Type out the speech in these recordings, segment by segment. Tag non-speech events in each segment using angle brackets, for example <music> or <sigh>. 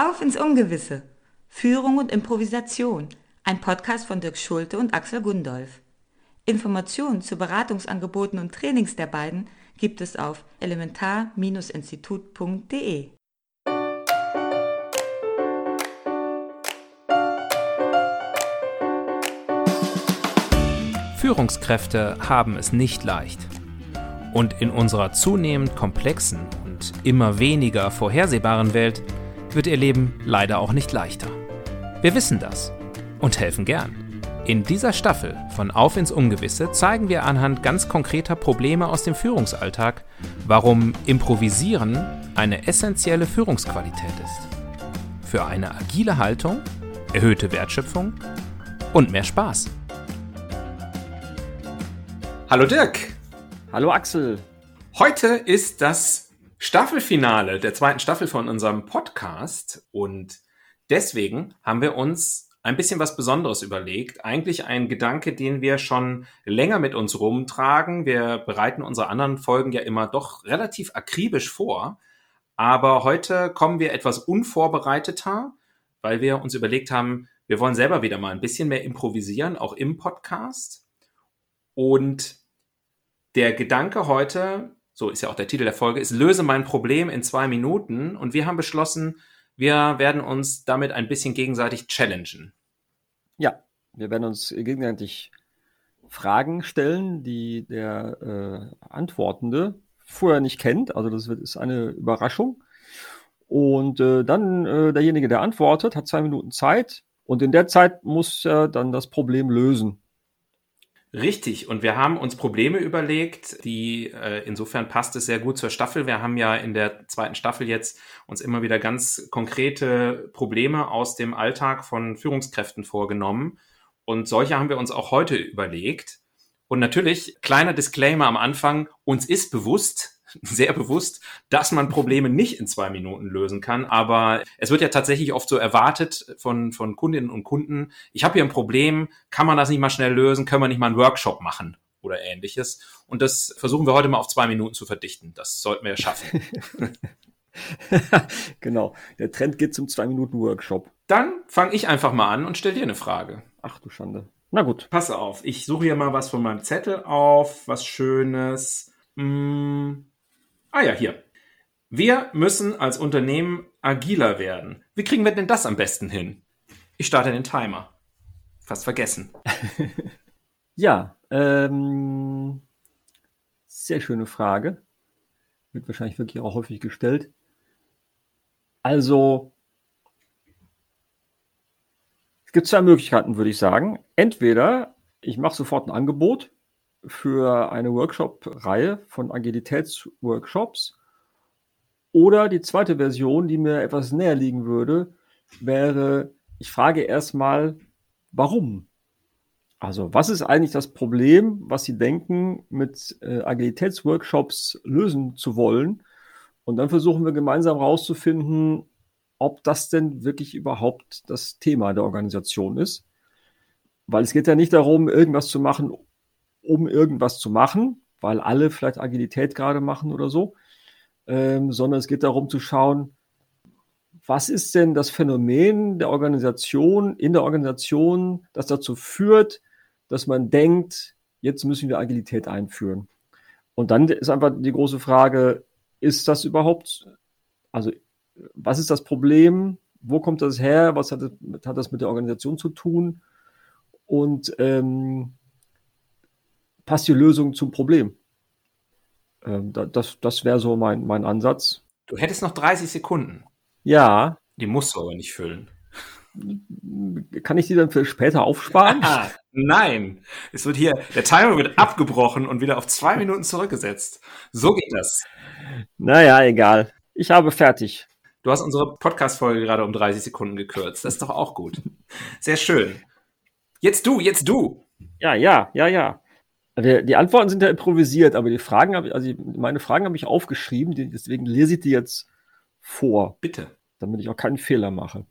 Auf ins Ungewisse. Führung und Improvisation. Ein Podcast von Dirk Schulte und Axel Gundolf. Informationen zu Beratungsangeboten und Trainings der beiden gibt es auf elementar-institut.de. Führungskräfte haben es nicht leicht. Und in unserer zunehmend komplexen und immer weniger vorhersehbaren Welt wird ihr Leben leider auch nicht leichter. Wir wissen das und helfen gern. In dieser Staffel von Auf ins Ungewisse zeigen wir anhand ganz konkreter Probleme aus dem Führungsalltag, warum Improvisieren eine essentielle Führungsqualität ist. Für eine agile Haltung, erhöhte Wertschöpfung und mehr Spaß. Hallo Dirk. Hallo Axel. Heute ist das Staffelfinale der zweiten Staffel von unserem Podcast und deswegen haben wir uns ein bisschen was Besonderes überlegt. Eigentlich ein Gedanke, den wir schon länger mit uns rumtragen. Wir bereiten unsere anderen Folgen ja immer doch relativ akribisch vor. Aber heute kommen wir etwas unvorbereiteter, weil wir uns überlegt haben, wir wollen selber wieder mal ein bisschen mehr improvisieren, auch im Podcast. Und der Gedanke heute, so ist ja auch der Titel der Folge, ist Löse mein Problem in zwei Minuten. Und wir haben beschlossen, wir werden uns damit ein bisschen gegenseitig challengen. Ja, wir werden uns gegenseitig Fragen stellen, die der äh, Antwortende vorher nicht kennt. Also das wird, ist eine Überraschung. Und äh, dann äh, derjenige, der antwortet, hat zwei Minuten Zeit. Und in der Zeit muss er dann das Problem lösen. Richtig, und wir haben uns Probleme überlegt, die äh, insofern passt es sehr gut zur Staffel. Wir haben ja in der zweiten Staffel jetzt uns immer wieder ganz konkrete Probleme aus dem Alltag von Führungskräften vorgenommen. Und solche haben wir uns auch heute überlegt. Und natürlich, kleiner Disclaimer am Anfang, uns ist bewusst, sehr bewusst, dass man Probleme nicht in zwei Minuten lösen kann. Aber es wird ja tatsächlich oft so erwartet von, von Kundinnen und Kunden, ich habe hier ein Problem, kann man das nicht mal schnell lösen, können wir nicht mal einen Workshop machen oder ähnliches. Und das versuchen wir heute mal auf zwei Minuten zu verdichten. Das sollten wir ja schaffen. <laughs> <laughs> genau, der Trend geht zum zwei Minuten Workshop. Dann fange ich einfach mal an und stell dir eine Frage. Ach du Schande. Na gut. Pass auf, ich suche hier mal was von meinem Zettel auf, was Schönes. Hm. Ah ja, hier. Wir müssen als Unternehmen agiler werden. Wie kriegen wir denn das am besten hin? Ich starte den Timer. Fast vergessen. <laughs> ja, ähm, sehr schöne Frage. Wird wahrscheinlich wirklich auch häufig gestellt. Also, es gibt zwei Möglichkeiten, würde ich sagen. Entweder ich mache sofort ein Angebot für eine Workshop-Reihe von Agilitätsworkshops. Oder die zweite Version, die mir etwas näher liegen würde, wäre, ich frage erstmal, warum? Also, was ist eigentlich das Problem, was Sie denken, mit äh, Agilitätsworkshops lösen zu wollen? Und dann versuchen wir gemeinsam herauszufinden, ob das denn wirklich überhaupt das Thema der Organisation ist. Weil es geht ja nicht darum, irgendwas zu machen, um irgendwas zu machen, weil alle vielleicht Agilität gerade machen oder so, ähm, sondern es geht darum zu schauen, was ist denn das Phänomen der Organisation, in der Organisation, das dazu führt, dass man denkt, jetzt müssen wir Agilität einführen. Und dann ist einfach die große Frage, ist das überhaupt, also was ist das Problem? Wo kommt das her? Was hat das, hat das mit der Organisation zu tun? Und ähm, passt die Lösung zum Problem. Ähm, das das wäre so mein, mein Ansatz. Du hättest noch 30 Sekunden. Ja. Die musst du aber nicht füllen. Kann ich die dann für später aufsparen? Ah, nein. Es wird hier, der Timer wird abgebrochen und wieder auf zwei Minuten zurückgesetzt. So geht das. Naja, egal. Ich habe fertig. Du hast unsere Podcast-Folge gerade um 30 Sekunden gekürzt. Das ist doch auch gut. Sehr schön. Jetzt du, jetzt du. Ja, ja, ja, ja. Die, die Antworten sind ja improvisiert, aber die Fragen habe ich, also meine Fragen habe ich aufgeschrieben, die, deswegen lese ich die jetzt vor. Bitte. Damit ich auch keinen Fehler mache.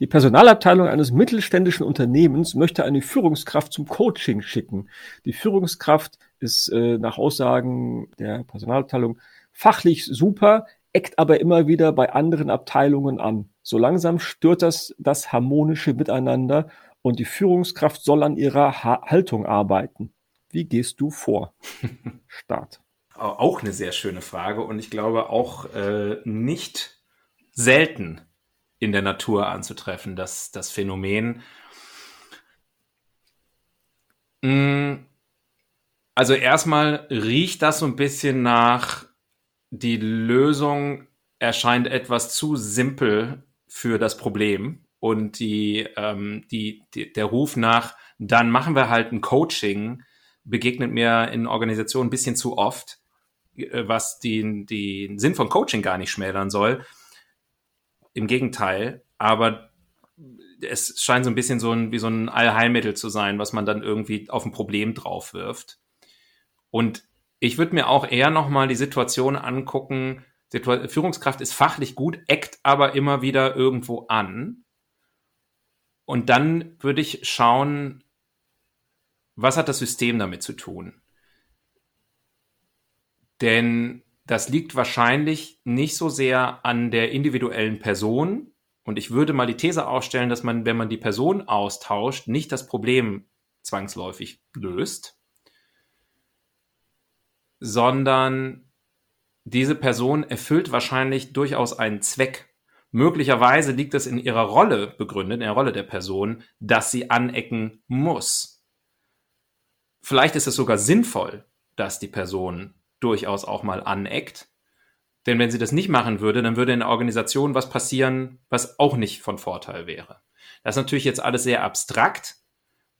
Die Personalabteilung eines mittelständischen Unternehmens möchte eine Führungskraft zum Coaching schicken. Die Führungskraft ist äh, nach Aussagen der Personalabteilung fachlich super, eckt aber immer wieder bei anderen Abteilungen an. So langsam stört das das harmonische Miteinander und die Führungskraft soll an ihrer ha Haltung arbeiten. Wie gehst du vor? <laughs> Start. Auch eine sehr schöne Frage und ich glaube auch äh, nicht selten in der Natur anzutreffen, dass das Phänomen. Mm, also erstmal riecht das so ein bisschen nach, die Lösung erscheint etwas zu simpel für das Problem und die, ähm, die, die, der Ruf nach, dann machen wir halt ein Coaching, begegnet mir in Organisationen ein bisschen zu oft, äh, was den, den Sinn von Coaching gar nicht schmälern soll. Im Gegenteil, aber es scheint so ein bisschen so ein, wie so ein Allheilmittel zu sein, was man dann irgendwie auf ein Problem drauf wirft. Und ich würde mir auch eher nochmal die Situation angucken, Führungskraft ist fachlich gut, eckt aber immer wieder irgendwo an. Und dann würde ich schauen, was hat das System damit zu tun? Denn das liegt wahrscheinlich nicht so sehr an der individuellen Person. Und ich würde mal die These aufstellen, dass man, wenn man die Person austauscht, nicht das Problem zwangsläufig löst, sondern diese Person erfüllt wahrscheinlich durchaus einen Zweck. Möglicherweise liegt es in ihrer Rolle begründet, in der Rolle der Person, dass sie anecken muss. Vielleicht ist es sogar sinnvoll, dass die Person durchaus auch mal aneckt. Denn wenn sie das nicht machen würde, dann würde in der Organisation was passieren, was auch nicht von Vorteil wäre. Das ist natürlich jetzt alles sehr abstrakt.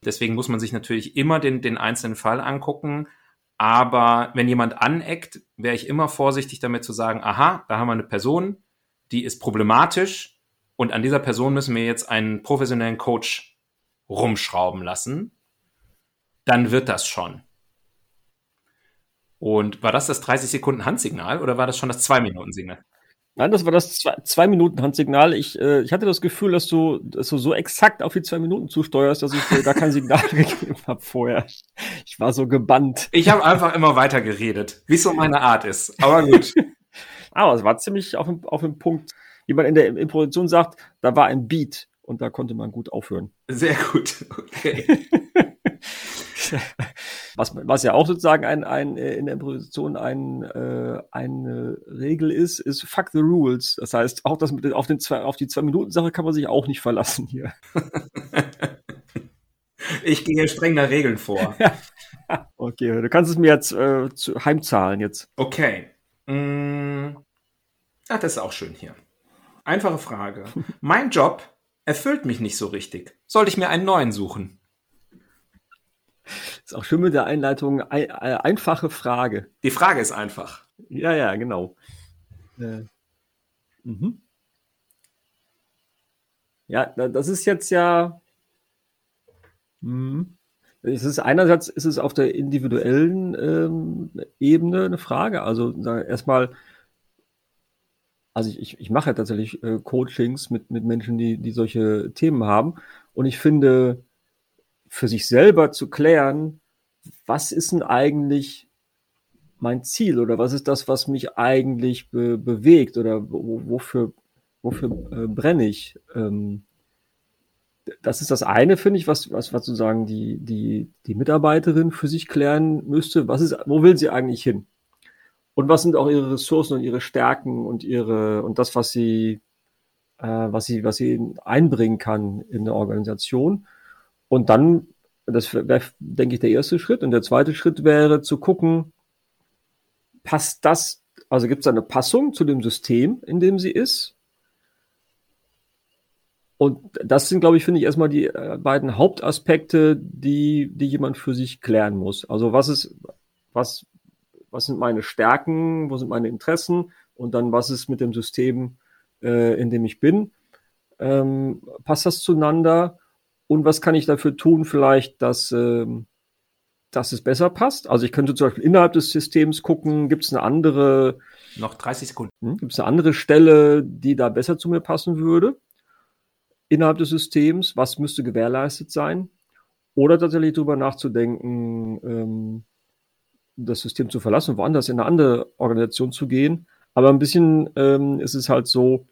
Deswegen muss man sich natürlich immer den, den einzelnen Fall angucken. Aber wenn jemand aneckt, wäre ich immer vorsichtig damit zu sagen, aha, da haben wir eine Person, die ist problematisch und an dieser Person müssen wir jetzt einen professionellen Coach rumschrauben lassen. Dann wird das schon. Und war das das 30 Sekunden Handsignal oder war das schon das 2-Minuten-Signal? Nein, das war das zwei, Minuten Handsignal. Ich, äh, ich hatte das Gefühl, dass du, dass du so exakt auf die zwei Minuten zusteuerst, dass ich äh, da kein Signal <laughs> gegeben habe vorher. Ich war so gebannt. Ich habe einfach immer weiter geredet, wie es so meine Art ist. Aber gut. <laughs> Aber es war ziemlich auf dem, auf dem Punkt. Wie man in der Improvisation sagt, da war ein Beat und da konnte man gut aufhören. Sehr gut. Okay. <laughs> <laughs> was, was ja auch sozusagen ein, ein, äh, in der Improvisation ein, äh, eine Regel ist, ist fuck the rules. Das heißt, auch das mit auf, den zwei, auf die Zwei-Minuten-Sache kann man sich auch nicht verlassen hier. <laughs> ich gehe streng nach Regeln vor. <laughs> okay, du kannst es mir jetzt äh, zu, heimzahlen jetzt. Okay. Mm. Ach, das ist auch schön hier. Einfache Frage. mein Job erfüllt mich nicht so richtig. Sollte ich mir einen neuen suchen? Ist auch schön mit der Einleitung. Ein, äh, einfache Frage. Die Frage ist einfach. Ja, ja, genau. Äh, mhm. Ja, das ist jetzt ja. Mh. Es ist einerseits ist es auf der individuellen ähm, Ebene eine Frage. Also erstmal, also ich, ich, ich mache ja tatsächlich äh, Coachings mit, mit Menschen, die, die solche Themen haben. Und ich finde, für sich selber zu klären, was ist denn eigentlich mein Ziel oder was ist das, was mich eigentlich be bewegt oder wofür, wofür äh, brenne ich? Ähm, das ist das eine, finde ich, was, was, was sozusagen die, die, die Mitarbeiterin für sich klären müsste. Was ist, wo will sie eigentlich hin? Und was sind auch ihre Ressourcen und ihre Stärken und ihre, und das, was sie, äh, was sie, was sie einbringen kann in der Organisation? Und dann, das wäre, denke ich, der erste Schritt. Und der zweite Schritt wäre zu gucken, passt das, also gibt es eine Passung zu dem System, in dem sie ist? Und das sind, glaube ich, finde ich erstmal die äh, beiden Hauptaspekte, die, die jemand für sich klären muss. Also was ist, was, was sind meine Stärken, wo sind meine Interessen und dann was ist mit dem System, äh, in dem ich bin? Ähm, passt das zueinander? Und was kann ich dafür tun, vielleicht, dass, ähm, dass es besser passt? Also ich könnte zum Beispiel innerhalb des Systems gucken, gibt es eine andere. Noch 30 Sekunden. Hm, gibt es eine andere Stelle, die da besser zu mir passen würde? Innerhalb des Systems, was müsste gewährleistet sein? Oder tatsächlich darüber nachzudenken, ähm, das System zu verlassen, woanders in eine andere Organisation zu gehen. Aber ein bisschen ähm, ist es halt so,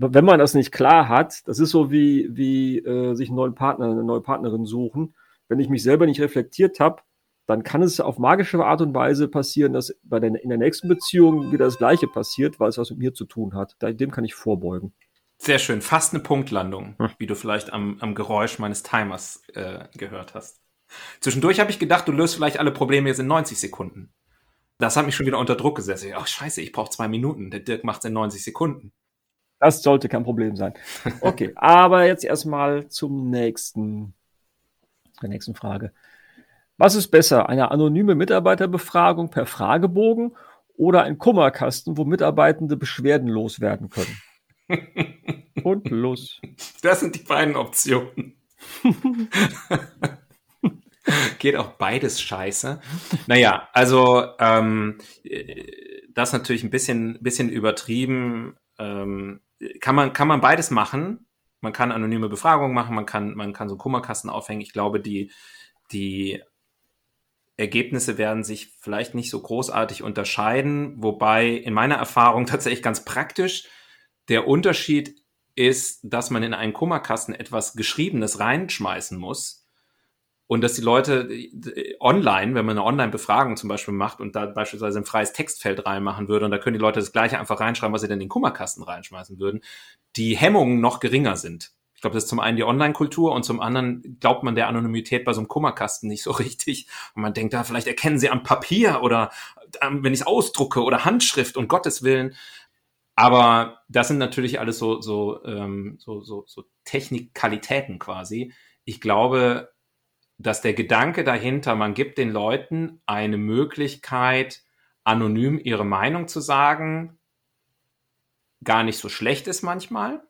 wenn man das nicht klar hat, das ist so wie, wie äh, sich einen neuen Partner, eine neue Partnerin suchen. Wenn ich mich selber nicht reflektiert habe, dann kann es auf magische Art und Weise passieren, dass bei der, in der nächsten Beziehung wieder das Gleiche passiert, weil es was mit mir zu tun hat. Dem kann ich vorbeugen. Sehr schön, fast eine Punktlandung, hm. wie du vielleicht am, am Geräusch meines Timers äh, gehört hast. Zwischendurch habe ich gedacht, du löst vielleicht alle Probleme jetzt in 90 Sekunden. Das hat mich schon wieder unter Druck gesetzt. Ach scheiße, ich brauche zwei Minuten. Der Dirk macht es in 90 Sekunden. Das sollte kein Problem sein. Okay, <laughs> aber jetzt erstmal zum nächsten, der nächsten Frage. Was ist besser, eine anonyme Mitarbeiterbefragung per Fragebogen oder ein Kummerkasten, wo Mitarbeitende Beschwerden loswerden können? <laughs> Und los. Das sind die beiden Optionen. <laughs> Geht auch beides scheiße. Naja, also ähm, das natürlich ein bisschen, bisschen übertrieben. Ähm, kann man, kann man beides machen. Man kann anonyme Befragungen machen, man kann, man kann so Kummerkasten aufhängen. Ich glaube, die, die Ergebnisse werden sich vielleicht nicht so großartig unterscheiden, wobei in meiner Erfahrung <laughs> tatsächlich ganz praktisch der Unterschied ist, dass man in einen Kummerkasten etwas Geschriebenes reinschmeißen muss, und dass die Leute äh, online, wenn man eine Online-Befragung zum Beispiel macht und da beispielsweise ein freies Textfeld reinmachen würde und da können die Leute das gleiche einfach reinschreiben, was sie denn in den Kummerkasten reinschmeißen würden, die Hemmungen noch geringer sind. Ich glaube, das ist zum einen die Online-Kultur und zum anderen glaubt man der Anonymität bei so einem Kummerkasten nicht so <laughs> richtig. Und man denkt, da vielleicht erkennen sie am Papier oder ähm, wenn ich es ausdrucke oder Handschrift und Gottes Willen. Aber das sind natürlich alles so, so, ähm, so, so, so Technikalitäten quasi. Ich glaube, dass der Gedanke dahinter, man gibt den Leuten eine Möglichkeit, anonym ihre Meinung zu sagen, gar nicht so schlecht ist manchmal.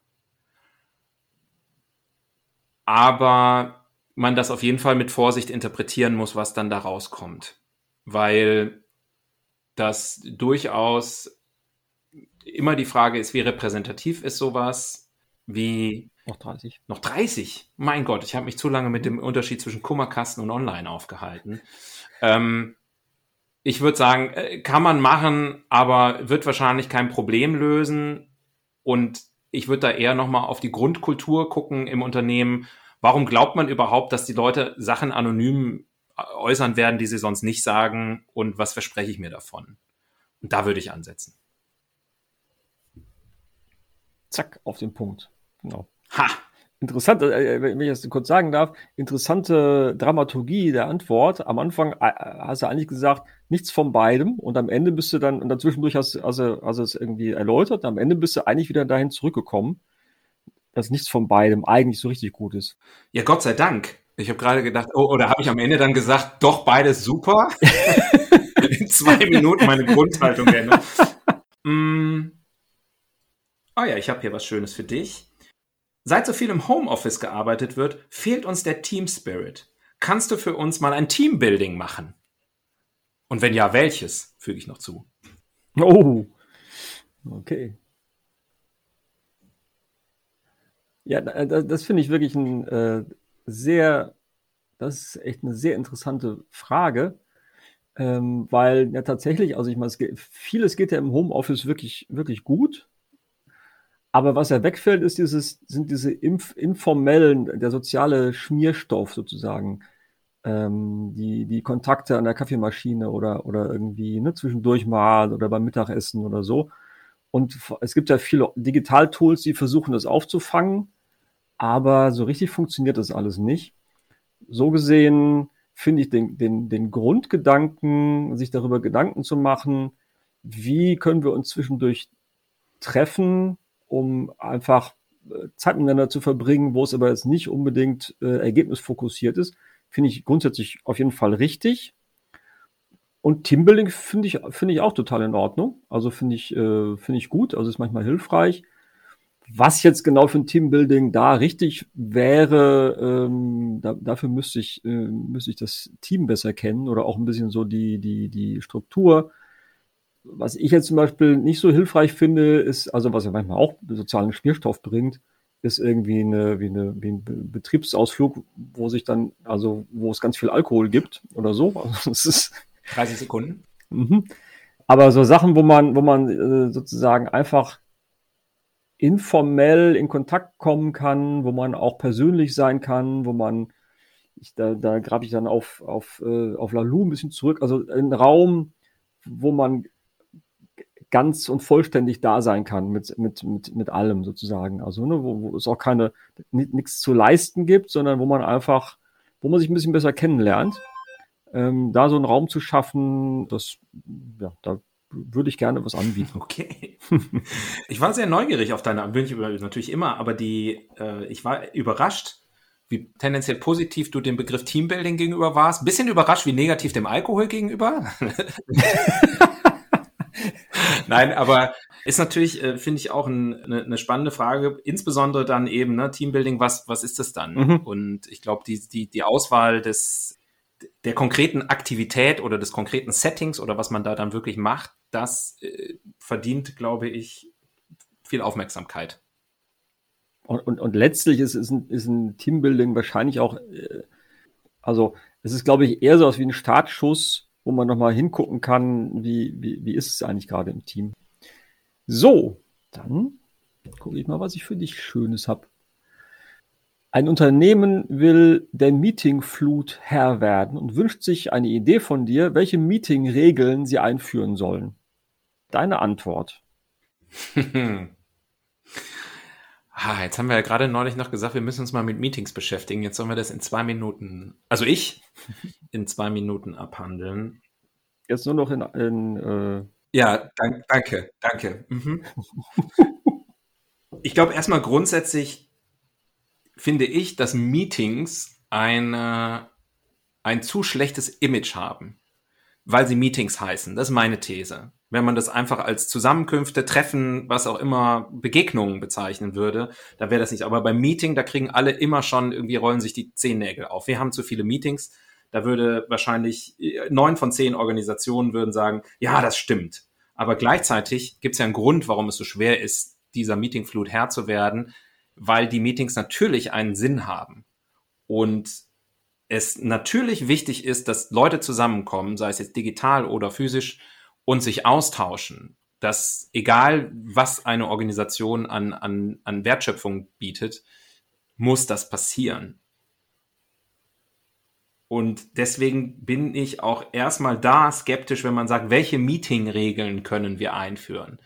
Aber man das auf jeden Fall mit Vorsicht interpretieren muss, was dann da rauskommt. Weil das durchaus immer die Frage ist, wie repräsentativ ist sowas, wie noch 30. Noch 30? Mein Gott, ich habe mich zu lange mit dem Unterschied zwischen Kummerkasten und Online aufgehalten. Ähm, ich würde sagen, äh, kann man machen, aber wird wahrscheinlich kein Problem lösen. Und ich würde da eher nochmal auf die Grundkultur gucken im Unternehmen. Warum glaubt man überhaupt, dass die Leute Sachen anonym äh, äußern werden, die sie sonst nicht sagen? Und was verspreche ich mir davon? Und da würde ich ansetzen. Zack, auf den Punkt. Genau. Ha! Interessant, äh, äh, wenn ich das kurz sagen darf, interessante Dramaturgie der Antwort. Am Anfang äh, hast du eigentlich gesagt, nichts von beidem und am Ende bist du dann, und dazwischendurch hast du also, also es irgendwie erläutert, am Ende bist du eigentlich wieder dahin zurückgekommen, dass nichts von beidem eigentlich so richtig gut ist. Ja, Gott sei Dank. Ich habe gerade gedacht, oh, oder habe ich am Ende dann gesagt, doch beides super? <laughs> In zwei Minuten meine Grundhaltung geändert. <laughs> mm. Oh ja, ich habe hier was Schönes für dich. Seit so viel im Homeoffice gearbeitet wird, fehlt uns der Team Spirit. Kannst du für uns mal ein Teambuilding machen? Und wenn ja, welches? Füge ich noch zu. Oh, okay. Ja, das, das finde ich wirklich ein äh, sehr, das ist echt eine sehr interessante Frage, ähm, weil ja tatsächlich, also ich meine, vieles geht ja im Homeoffice wirklich, wirklich gut. Aber was ja wegfällt, ist dieses, sind diese inf informellen, der soziale Schmierstoff sozusagen. Ähm, die, die Kontakte an der Kaffeemaschine oder, oder irgendwie ne, zwischendurch mal oder beim Mittagessen oder so. Und es gibt ja viele Digital-Tools, die versuchen, das aufzufangen, aber so richtig funktioniert das alles nicht. So gesehen finde ich den, den, den Grundgedanken, sich darüber Gedanken zu machen, wie können wir uns zwischendurch treffen, um einfach äh, Zeit miteinander zu verbringen, wo es aber jetzt nicht unbedingt äh, ergebnisfokussiert ist, finde ich grundsätzlich auf jeden Fall richtig. Und Teambuilding finde ich, finde ich auch total in Ordnung. Also finde ich, äh, finde ich gut, also ist manchmal hilfreich. Was jetzt genau für ein Teambuilding da richtig wäre, ähm, da, dafür müsste ich, äh, müsste ich das Team besser kennen oder auch ein bisschen so die, die, die Struktur was ich jetzt zum Beispiel nicht so hilfreich finde, ist, also was ja manchmal auch sozialen Spielstoff bringt, ist irgendwie eine, wie, eine, wie ein Betriebsausflug, wo sich dann, also wo es ganz viel Alkohol gibt oder so. <laughs> Also es ist 30 Sekunden. Mhm. Aber so Sachen, wo man, wo man äh, sozusagen einfach informell in Kontakt kommen kann, wo man auch persönlich sein kann, wo man, ich, da, da grabe ich dann auf, auf, äh, auf Lalu ein bisschen zurück, also ein Raum, wo man ganz und vollständig da sein kann mit, mit, mit, mit allem sozusagen. Also, ne, wo, wo es auch keine, nichts zu leisten gibt, sondern wo man einfach, wo man sich ein bisschen besser kennenlernt. Ähm, da so einen Raum zu schaffen, das, ja, da würde ich gerne was anbieten. <laughs> Okay. Ich war sehr neugierig auf deine, bin ich natürlich immer, aber die, äh, ich war überrascht, wie tendenziell positiv du dem Begriff Teambuilding gegenüber warst. Bisschen überrascht, wie negativ dem Alkohol gegenüber. <laughs> Nein, aber ist natürlich, äh, finde ich, auch ein, eine, eine, spannende Frage. Insbesondere dann eben, ne, Teambuilding, was, was ist das dann? Mhm. Und ich glaube, die, die, die Auswahl des, der konkreten Aktivität oder des konkreten Settings oder was man da dann wirklich macht, das äh, verdient, glaube ich, viel Aufmerksamkeit. Und, und, und letztlich ist, ist, ein, ist ein Teambuilding wahrscheinlich auch, äh, also es ist, glaube ich, eher so was wie ein Startschuss wo man nochmal hingucken kann, wie, wie, wie ist es eigentlich gerade im Team. So, dann gucke ich mal, was ich für dich Schönes habe. Ein Unternehmen will der Meetingflut Herr werden und wünscht sich eine Idee von dir, welche Meetingregeln sie einführen sollen. Deine Antwort. <laughs> ah, jetzt haben wir ja gerade neulich noch gesagt, wir müssen uns mal mit Meetings beschäftigen. Jetzt sollen wir das in zwei Minuten, also ich, <laughs> in zwei Minuten abhandeln. Jetzt nur noch in. in äh ja, dank, danke, danke. Mhm. <laughs> ich glaube, erstmal grundsätzlich finde ich, dass Meetings eine, ein zu schlechtes Image haben, weil sie Meetings heißen. Das ist meine These. Wenn man das einfach als Zusammenkünfte, Treffen, was auch immer, Begegnungen bezeichnen würde, dann wäre das nicht. Aber beim Meeting, da kriegen alle immer schon irgendwie rollen sich die Zehennägel auf. Wir haben zu viele Meetings da würde wahrscheinlich äh, neun von zehn Organisationen würden sagen, ja, das stimmt. Aber gleichzeitig gibt es ja einen Grund, warum es so schwer ist, dieser Meetingflut Herr zu werden, weil die Meetings natürlich einen Sinn haben. Und es natürlich wichtig ist, dass Leute zusammenkommen, sei es jetzt digital oder physisch, und sich austauschen. Dass egal, was eine Organisation an, an, an Wertschöpfung bietet, muss das passieren. Und deswegen bin ich auch erstmal da skeptisch, wenn man sagt, welche Meeting-Regeln können wir einführen?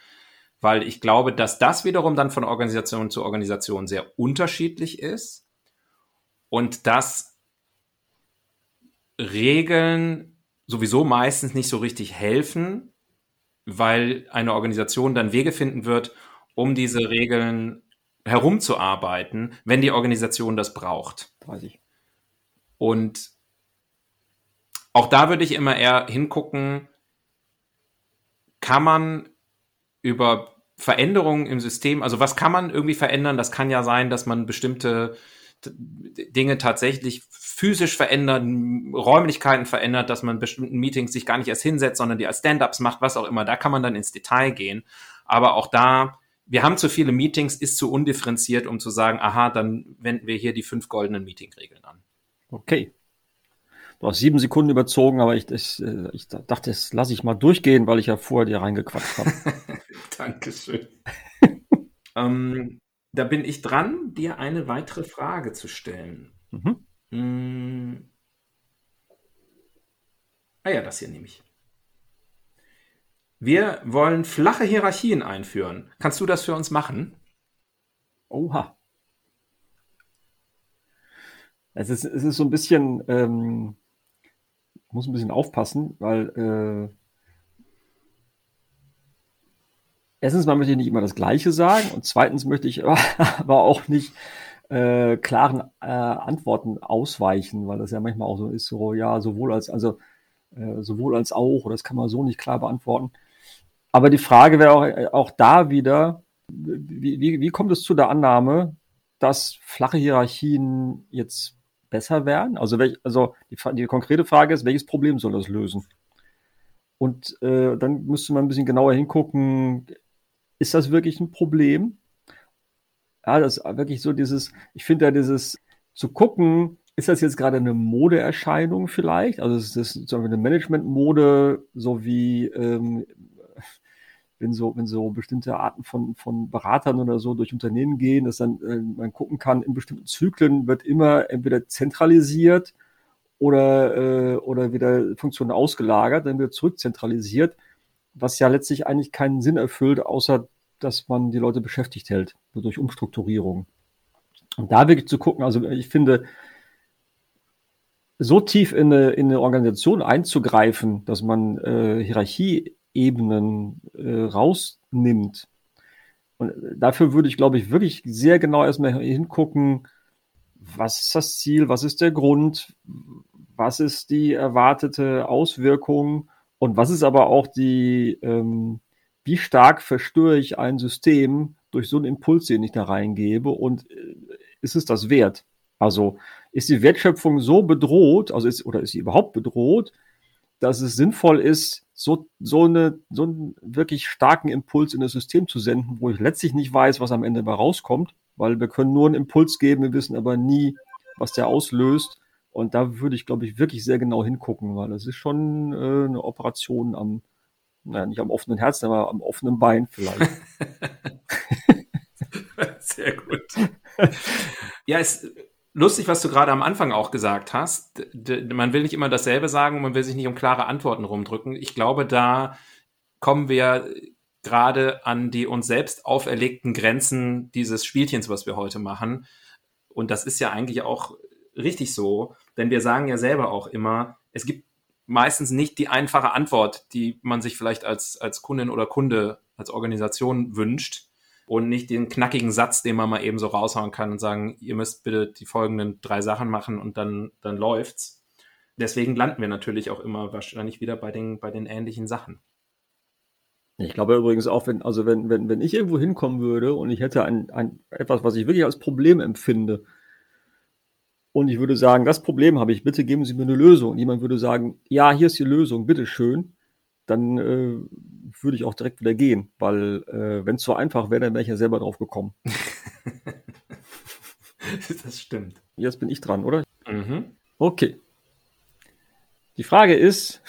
Weil ich glaube, dass das wiederum dann von Organisation zu Organisation sehr unterschiedlich ist und dass Regeln sowieso meistens nicht so richtig helfen, weil eine Organisation dann Wege finden wird, um diese Regeln herumzuarbeiten, wenn die Organisation das braucht. 30. Und auch da würde ich immer eher hingucken, kann man über Veränderungen im System, also was kann man irgendwie verändern? Das kann ja sein, dass man bestimmte Dinge tatsächlich physisch verändert, Räumlichkeiten verändert, dass man bestimmten Meetings sich gar nicht erst hinsetzt, sondern die als Stand-ups macht, was auch immer. Da kann man dann ins Detail gehen. Aber auch da, wir haben zu viele Meetings, ist zu undifferenziert, um zu sagen, aha, dann wenden wir hier die fünf goldenen Meeting-Regeln an. Okay, Du hast sieben Sekunden überzogen, aber ich, ich, äh, ich dachte, das lasse ich mal durchgehen, weil ich ja vorher dir reingequatscht habe. <laughs> Dankeschön. <laughs> ähm, da bin ich dran, dir eine weitere Frage zu stellen. Mhm. Hm. Ah ja, das hier nehme ich. Wir wollen flache Hierarchien einführen. Kannst du das für uns machen? Oha. Es ist, es ist so ein bisschen, ähm, muss ein bisschen aufpassen, weil äh, erstens mal möchte ich nicht immer das Gleiche sagen und zweitens möchte ich <laughs> aber auch nicht äh, klaren äh, Antworten ausweichen, weil das ja manchmal auch so ist, so ja, sowohl als, also äh, sowohl als auch, das kann man so nicht klar beantworten. Aber die Frage wäre auch, äh, auch da wieder, wie, wie, wie kommt es zu der Annahme, dass flache Hierarchien jetzt besser werden? Also, welch, also die, die, konkrete Frage ist, welches Problem soll das lösen? Und äh, dann müsste man ein bisschen genauer hingucken, ist das wirklich ein Problem? Ja, das ist wirklich so dieses, ich finde ja dieses zu gucken, ist das jetzt gerade eine Modeerscheinung vielleicht? Also ist das eine Management-Mode, so wie ähm, wenn so, wenn so bestimmte Arten von, von Beratern oder so durch Unternehmen gehen, dass dann äh, man gucken kann, in bestimmten Zyklen wird immer entweder zentralisiert oder, äh, oder wieder Funktionen ausgelagert, dann wird zurückzentralisiert, was ja letztlich eigentlich keinen Sinn erfüllt, außer dass man die Leute beschäftigt hält, nur durch Umstrukturierung. Und da wirklich zu gucken, also ich finde, so tief in eine, in eine Organisation einzugreifen, dass man äh, Hierarchieebenen äh, rausnimmt. Und dafür würde ich, glaube ich, wirklich sehr genau erstmal hingucken, was ist das Ziel, was ist der Grund, was ist die erwartete Auswirkung und was ist aber auch die, ähm, wie stark verstöre ich ein System durch so einen Impuls, den ich da reingebe und äh, ist es das wert? Also ist die Wertschöpfung so bedroht, also ist, oder ist sie überhaupt bedroht, dass es sinnvoll ist, so, so, eine, so einen wirklich starken Impuls in das System zu senden, wo ich letztlich nicht weiß, was am Ende dabei rauskommt, weil wir können nur einen Impuls geben, wir wissen aber nie, was der auslöst. Und da würde ich, glaube ich, wirklich sehr genau hingucken, weil es ist schon äh, eine Operation am, naja, nicht am offenen Herzen, aber am offenen Bein vielleicht. <laughs> <laughs> sehr gut. Ja, es lustig, was du gerade am Anfang auch gesagt hast. Man will nicht immer dasselbe sagen und man will sich nicht um klare Antworten rumdrücken. Ich glaube, da kommen wir gerade an die uns selbst auferlegten Grenzen dieses Spielchens, was wir heute machen. Und das ist ja eigentlich auch richtig so, denn wir sagen ja selber auch immer, es gibt meistens nicht die einfache Antwort, die man sich vielleicht als, als Kundin oder Kunde, als Organisation wünscht und nicht den knackigen Satz, den man mal eben so raushauen kann und sagen, ihr müsst bitte die folgenden drei Sachen machen und dann, dann läuft's. Deswegen landen wir natürlich auch immer wahrscheinlich wieder bei den, bei den ähnlichen Sachen. Ich glaube übrigens auch, wenn, also wenn, wenn, wenn ich irgendwo hinkommen würde und ich hätte ein, ein, etwas, was ich wirklich als Problem empfinde, und ich würde sagen, das Problem habe ich, bitte geben Sie mir eine Lösung. Und jemand würde sagen, ja, hier ist die Lösung, bitteschön dann äh, würde ich auch direkt wieder gehen, weil äh, wenn es so einfach wäre, dann wäre ich ja selber drauf gekommen. <laughs> das stimmt. Jetzt bin ich dran, oder? Mhm. Okay. Die Frage ist,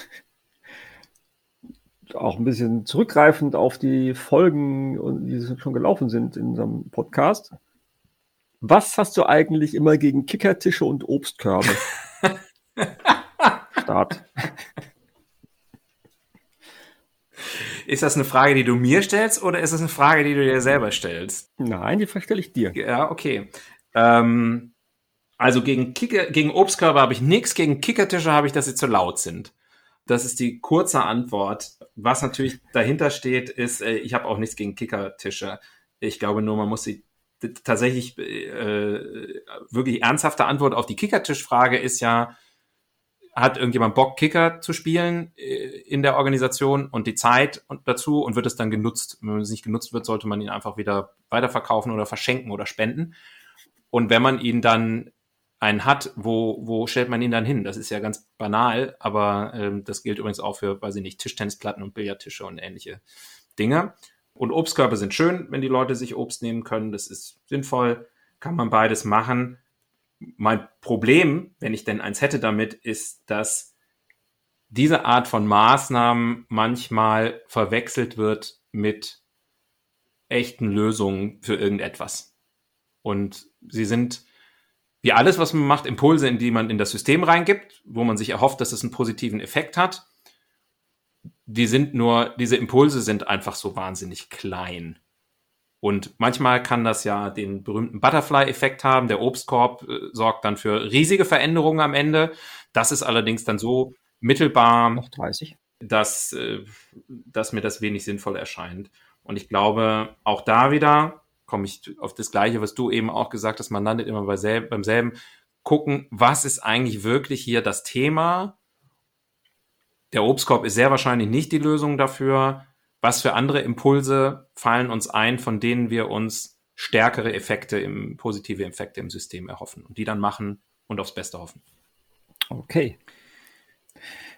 auch ein bisschen zurückgreifend auf die Folgen, die schon gelaufen sind in unserem Podcast. Was hast du eigentlich immer gegen Kickertische und Obstkörbe? <laughs> Start. Ist das eine Frage, die du mir stellst oder ist das eine Frage, die du dir selber stellst? Nein, die stelle ich dir. Ja, okay. Ähm, also gegen, Kicker, gegen Obstkörper habe ich nichts, gegen Kickertische habe ich, dass sie zu laut sind. Das ist die kurze Antwort. Was natürlich dahinter steht, ist, äh, ich habe auch nichts gegen Kickertische. Ich glaube nur, man muss sie tatsächlich äh, wirklich ernsthafte Antwort auf die Kickertischfrage ist ja, hat irgendjemand Bock, Kicker zu spielen äh, in der Organisation und die Zeit dazu und wird es dann genutzt. Wenn es nicht genutzt wird, sollte man ihn einfach wieder weiterverkaufen oder verschenken oder spenden. Und wenn man ihn dann einen hat, wo, wo stellt man ihn dann hin? Das ist ja ganz banal, aber ähm, das gilt übrigens auch für, weiß ich nicht, Tischtennisplatten und Billardtische und ähnliche Dinge. Und Obstkörbe sind schön, wenn die Leute sich Obst nehmen können. Das ist sinnvoll, kann man beides machen mein Problem, wenn ich denn eins hätte damit, ist, dass diese Art von Maßnahmen manchmal verwechselt wird mit echten Lösungen für irgendetwas. Und sie sind, wie alles, was man macht, Impulse, in die man in das System reingibt, wo man sich erhofft, dass es einen positiven Effekt hat. Die sind nur, diese Impulse sind einfach so wahnsinnig klein. Und manchmal kann das ja den berühmten Butterfly-Effekt haben. Der Obstkorb äh, sorgt dann für riesige Veränderungen am Ende. Das ist allerdings dann so mittelbar, Noch 30. Dass, äh, dass mir das wenig sinnvoll erscheint. Und ich glaube, auch da wieder komme ich auf das Gleiche, was du eben auch gesagt hast. Man landet immer bei selb, beim selben. Gucken, was ist eigentlich wirklich hier das Thema? Der Obstkorb ist sehr wahrscheinlich nicht die Lösung dafür was für andere Impulse fallen uns ein, von denen wir uns stärkere Effekte im, positive Effekte im System erhoffen und die dann machen und aufs Beste hoffen. Okay.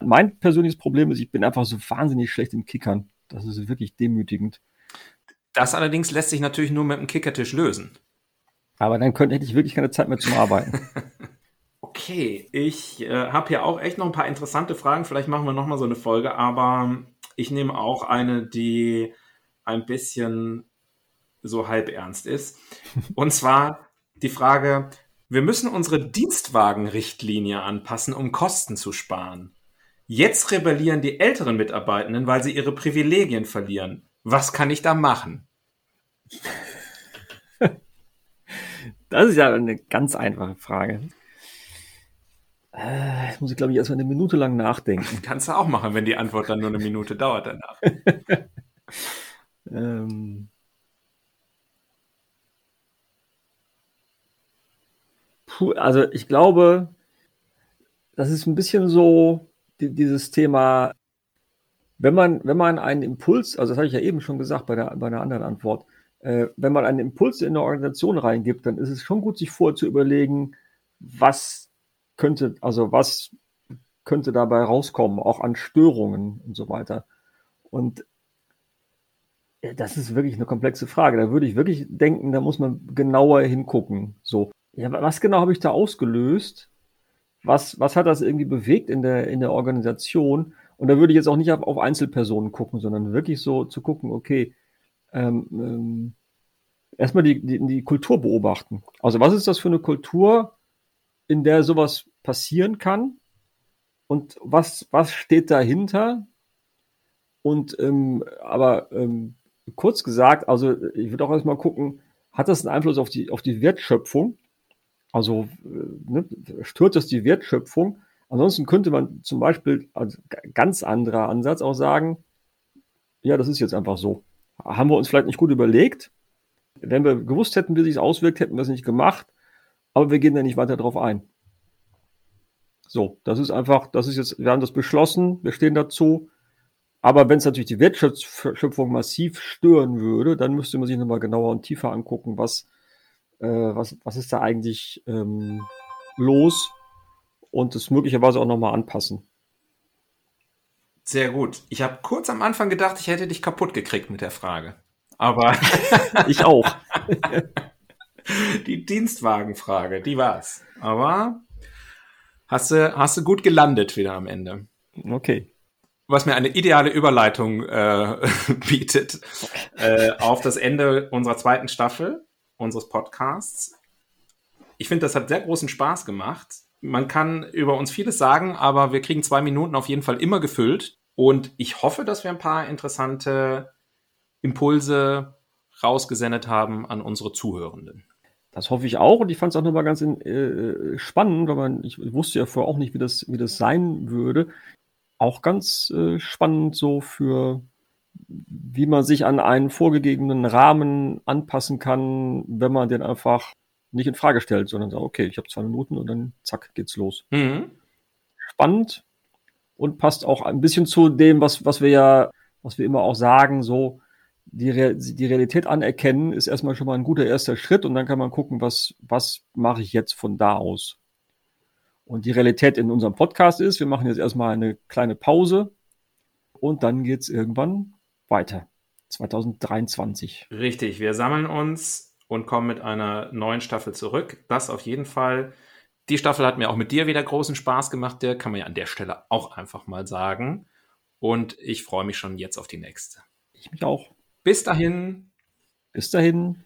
Mein persönliches Problem ist, ich bin einfach so wahnsinnig schlecht im Kickern. Das ist wirklich demütigend. Das allerdings lässt sich natürlich nur mit dem Kickertisch lösen. Aber dann könnte, hätte ich wirklich keine Zeit mehr zum Arbeiten. <laughs> okay, ich äh, habe hier auch echt noch ein paar interessante Fragen. Vielleicht machen wir nochmal so eine Folge, aber ich nehme auch eine, die ein bisschen so halb ernst ist. Und zwar die Frage, wir müssen unsere Dienstwagenrichtlinie anpassen, um Kosten zu sparen. Jetzt rebellieren die älteren Mitarbeitenden, weil sie ihre Privilegien verlieren. Was kann ich da machen? Das ist ja eine ganz einfache Frage. Äh, muss ich, glaube ich, erstmal eine Minute lang nachdenken. <laughs> Kannst du auch machen, wenn die Antwort dann nur eine Minute dauert danach. <laughs> ähm. Puh, also ich glaube, das ist ein bisschen so die, dieses Thema, wenn man, wenn man einen Impuls, also das habe ich ja eben schon gesagt bei, der, bei einer anderen Antwort, äh, wenn man einen Impuls in eine Organisation reingibt, dann ist es schon gut, sich vorher zu überlegen, was könnte, also was könnte dabei rauskommen, auch an Störungen und so weiter. Und ja, das ist wirklich eine komplexe Frage. Da würde ich wirklich denken, da muss man genauer hingucken. So, ja, was genau habe ich da ausgelöst? Was, was hat das irgendwie bewegt in der, in der Organisation? Und da würde ich jetzt auch nicht auf, auf Einzelpersonen gucken, sondern wirklich so zu gucken, okay, ähm, ähm, erstmal die, die, die Kultur beobachten. Also was ist das für eine Kultur, in der sowas passieren kann? Und was, was steht dahinter? Und ähm, aber ähm, kurz gesagt, also ich würde auch erstmal gucken, hat das einen Einfluss auf die, auf die Wertschöpfung? Also äh, ne, stört das die Wertschöpfung? Ansonsten könnte man zum Beispiel als ganz anderer Ansatz auch sagen, ja, das ist jetzt einfach so. Haben wir uns vielleicht nicht gut überlegt. Wenn wir gewusst hätten, wie sich es auswirkt, hätten wir es nicht gemacht. Aber wir gehen da nicht weiter drauf ein. So, das ist einfach, das ist jetzt, wir haben das beschlossen, wir stehen dazu. Aber wenn es natürlich die Wertschöpfung massiv stören würde, dann müsste man sich nochmal genauer und tiefer angucken, was, äh, was, was ist da eigentlich ähm, los und es möglicherweise auch nochmal anpassen. Sehr gut. Ich habe kurz am Anfang gedacht, ich hätte dich kaputt gekriegt mit der Frage. Aber <laughs> ich auch. <laughs> <laughs> die Dienstwagenfrage, die war's. Aber hast du, hast du gut gelandet wieder am Ende. Okay. Was mir eine ideale Überleitung äh, <laughs> bietet äh, auf das Ende unserer zweiten Staffel unseres Podcasts. Ich finde, das hat sehr großen Spaß gemacht man kann über uns vieles sagen, aber wir kriegen zwei Minuten auf jeden Fall immer gefüllt. Und ich hoffe, dass wir ein paar interessante Impulse rausgesendet haben an unsere Zuhörenden. Das hoffe ich auch und ich fand es auch nochmal ganz äh, spannend, weil man, ich wusste ja vorher auch nicht, wie das, wie das sein würde. Auch ganz äh, spannend so für, wie man sich an einen vorgegebenen Rahmen anpassen kann, wenn man den einfach nicht in Frage stellt, sondern sagt, okay, ich habe zwei Minuten und dann zack, geht's los. Mhm. Spannend und passt auch ein bisschen zu dem, was, was wir ja, was wir immer auch sagen, so die, Re die Realität anerkennen, ist erstmal schon mal ein guter erster Schritt und dann kann man gucken, was, was mache ich jetzt von da aus. Und die Realität in unserem Podcast ist, wir machen jetzt erstmal eine kleine Pause und dann geht's irgendwann weiter. 2023. Richtig, wir sammeln uns und kommen mit einer neuen Staffel zurück. Das auf jeden Fall. Die Staffel hat mir auch mit dir wieder großen Spaß gemacht, der kann man ja an der Stelle auch einfach mal sagen. Und ich freue mich schon jetzt auf die nächste. Ich mich auch. Bis dahin. Bis dahin.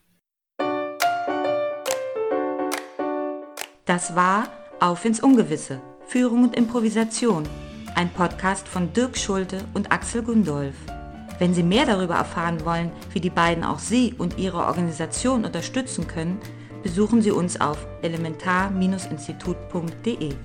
Das war Auf ins Ungewisse. Führung und Improvisation. Ein Podcast von Dirk Schulte und Axel Gundolf. Wenn Sie mehr darüber erfahren wollen, wie die beiden auch Sie und Ihre Organisation unterstützen können, besuchen Sie uns auf elementar-institut.de.